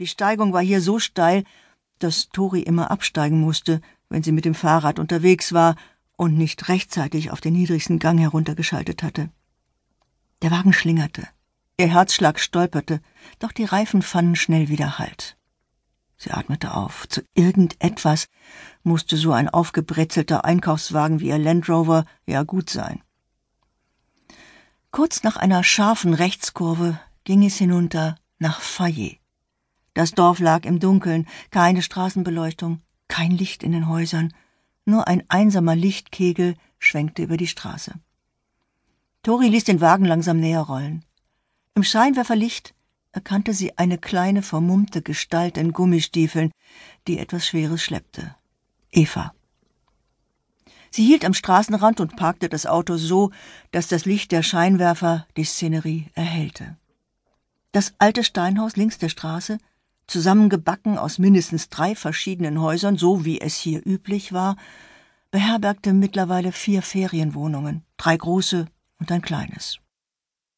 Die Steigung war hier so steil, dass Tori immer absteigen musste, wenn sie mit dem Fahrrad unterwegs war und nicht rechtzeitig auf den niedrigsten Gang heruntergeschaltet hatte. Der Wagen schlingerte. Ihr Herzschlag stolperte, doch die Reifen fanden schnell wieder Halt. Sie atmete auf. Zu irgendetwas musste so ein aufgebrezelter Einkaufswagen wie ihr Land Rover ja gut sein. Kurz nach einer scharfen Rechtskurve ging es hinunter nach Fayet. Das Dorf lag im Dunkeln, keine Straßenbeleuchtung, kein Licht in den Häusern, nur ein einsamer Lichtkegel schwenkte über die Straße. Tori ließ den Wagen langsam näher rollen. Im Scheinwerferlicht erkannte sie eine kleine, vermummte Gestalt in Gummistiefeln, die etwas Schweres schleppte. Eva. Sie hielt am Straßenrand und parkte das Auto so, dass das Licht der Scheinwerfer die Szenerie erhellte. Das alte Steinhaus links der Straße, zusammengebacken aus mindestens drei verschiedenen Häusern, so wie es hier üblich war, beherbergte mittlerweile vier Ferienwohnungen, drei große und ein kleines.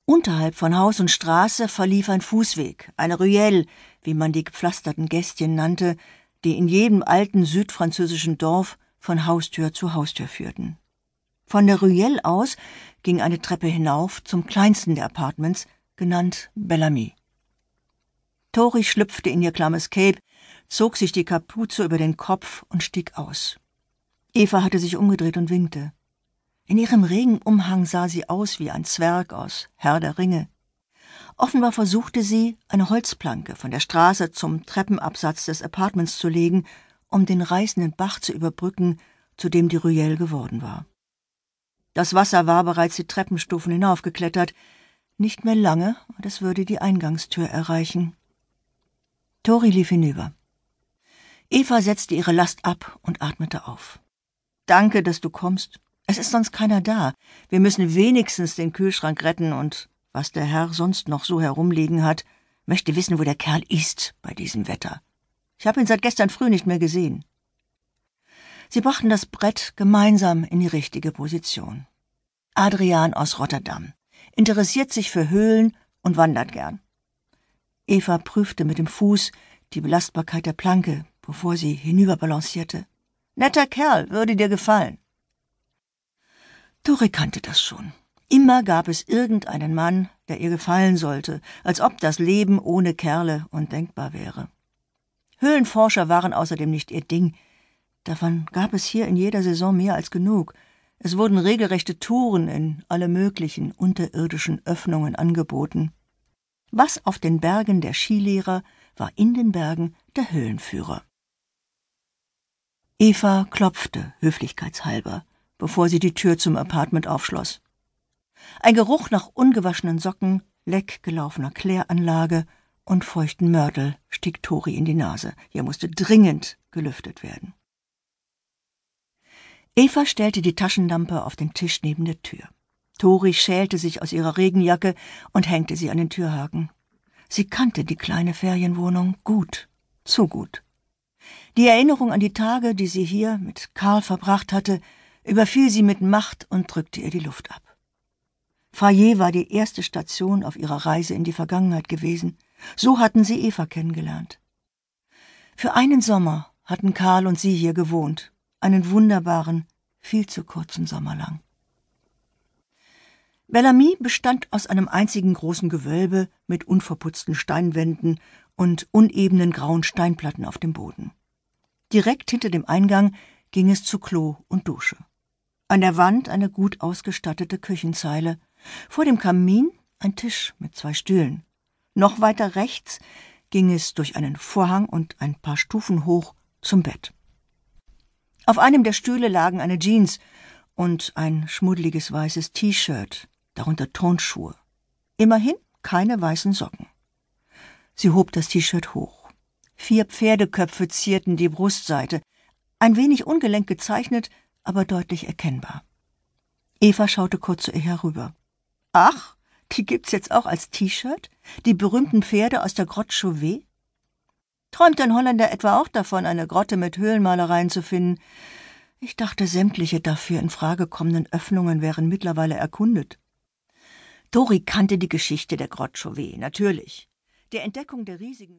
Unterhalb von Haus und Straße verlief ein Fußweg, eine Ruelle, wie man die gepflasterten Gästchen nannte, die in jedem alten südfranzösischen Dorf von Haustür zu Haustür führten. Von der Ruelle aus ging eine Treppe hinauf zum kleinsten der Apartments, genannt Bellamy. Tori schlüpfte in ihr klammes Cape, zog sich die Kapuze über den Kopf und stieg aus. Eva hatte sich umgedreht und winkte. In ihrem Regenumhang sah sie aus wie ein Zwerg aus Herr der Ringe. Offenbar versuchte sie, eine Holzplanke von der Straße zum Treppenabsatz des Apartments zu legen, um den reißenden Bach zu überbrücken, zu dem die Ruelle geworden war. Das Wasser war bereits die Treppenstufen hinaufgeklettert. Nicht mehr lange, und es würde die Eingangstür erreichen. Tori lief hinüber. Eva setzte ihre Last ab und atmete auf. Danke, dass du kommst. Es ist sonst keiner da. Wir müssen wenigstens den Kühlschrank retten und was der Herr sonst noch so herumliegen hat, möchte wissen, wo der Kerl ist bei diesem Wetter. Ich habe ihn seit gestern früh nicht mehr gesehen. Sie brachten das Brett gemeinsam in die richtige Position. Adrian aus Rotterdam interessiert sich für Höhlen und wandert gern. Eva prüfte mit dem Fuß die Belastbarkeit der Planke, bevor sie hinüberbalancierte. Netter Kerl, würde dir gefallen. Dore kannte das schon. Immer gab es irgendeinen Mann, der ihr gefallen sollte, als ob das Leben ohne Kerle undenkbar wäre. Höhlenforscher waren außerdem nicht ihr Ding. Davon gab es hier in jeder Saison mehr als genug. Es wurden regelrechte Touren in alle möglichen unterirdischen Öffnungen angeboten. Was auf den Bergen der Skilehrer war in den Bergen der Höhlenführer. Eva klopfte höflichkeitshalber bevor sie die Tür zum Apartment aufschloss. Ein Geruch nach ungewaschenen Socken, leckgelaufener Kläranlage und feuchten Mörtel stieg Tori in die Nase. Hier musste dringend gelüftet werden. Eva stellte die Taschenlampe auf den Tisch neben der Tür. Tori schälte sich aus ihrer Regenjacke und hängte sie an den Türhaken. Sie kannte die kleine Ferienwohnung gut, zu gut. Die Erinnerung an die Tage, die sie hier mit Karl verbracht hatte, überfiel sie mit Macht und drückte ihr die Luft ab. Fayet war die erste Station auf ihrer Reise in die Vergangenheit gewesen. So hatten sie Eva kennengelernt. Für einen Sommer hatten Karl und sie hier gewohnt, einen wunderbaren, viel zu kurzen Sommer lang. Bellamy bestand aus einem einzigen großen Gewölbe mit unverputzten Steinwänden und unebenen grauen Steinplatten auf dem Boden. Direkt hinter dem Eingang ging es zu Klo und Dusche. An der Wand eine gut ausgestattete Küchenzeile. Vor dem Kamin ein Tisch mit zwei Stühlen. Noch weiter rechts ging es durch einen Vorhang und ein paar Stufen hoch zum Bett. Auf einem der Stühle lagen eine Jeans und ein schmuddeliges weißes T-Shirt, darunter Turnschuhe. Immerhin keine weißen Socken. Sie hob das T-Shirt hoch. Vier Pferdeköpfe zierten die Brustseite, ein wenig ungelenk gezeichnet aber deutlich erkennbar. Eva schaute kurz zu ihr herüber. Ach, die gibt's jetzt auch als T-Shirt? Die berühmten Pferde aus der Grotte Chauvet? Träumt ein Holländer etwa auch davon, eine Grotte mit Höhlenmalereien zu finden? Ich dachte, sämtliche dafür in Frage kommenden Öffnungen wären mittlerweile erkundet. Dori kannte die Geschichte der Grotte Chauvet, natürlich. Der Entdeckung der riesigen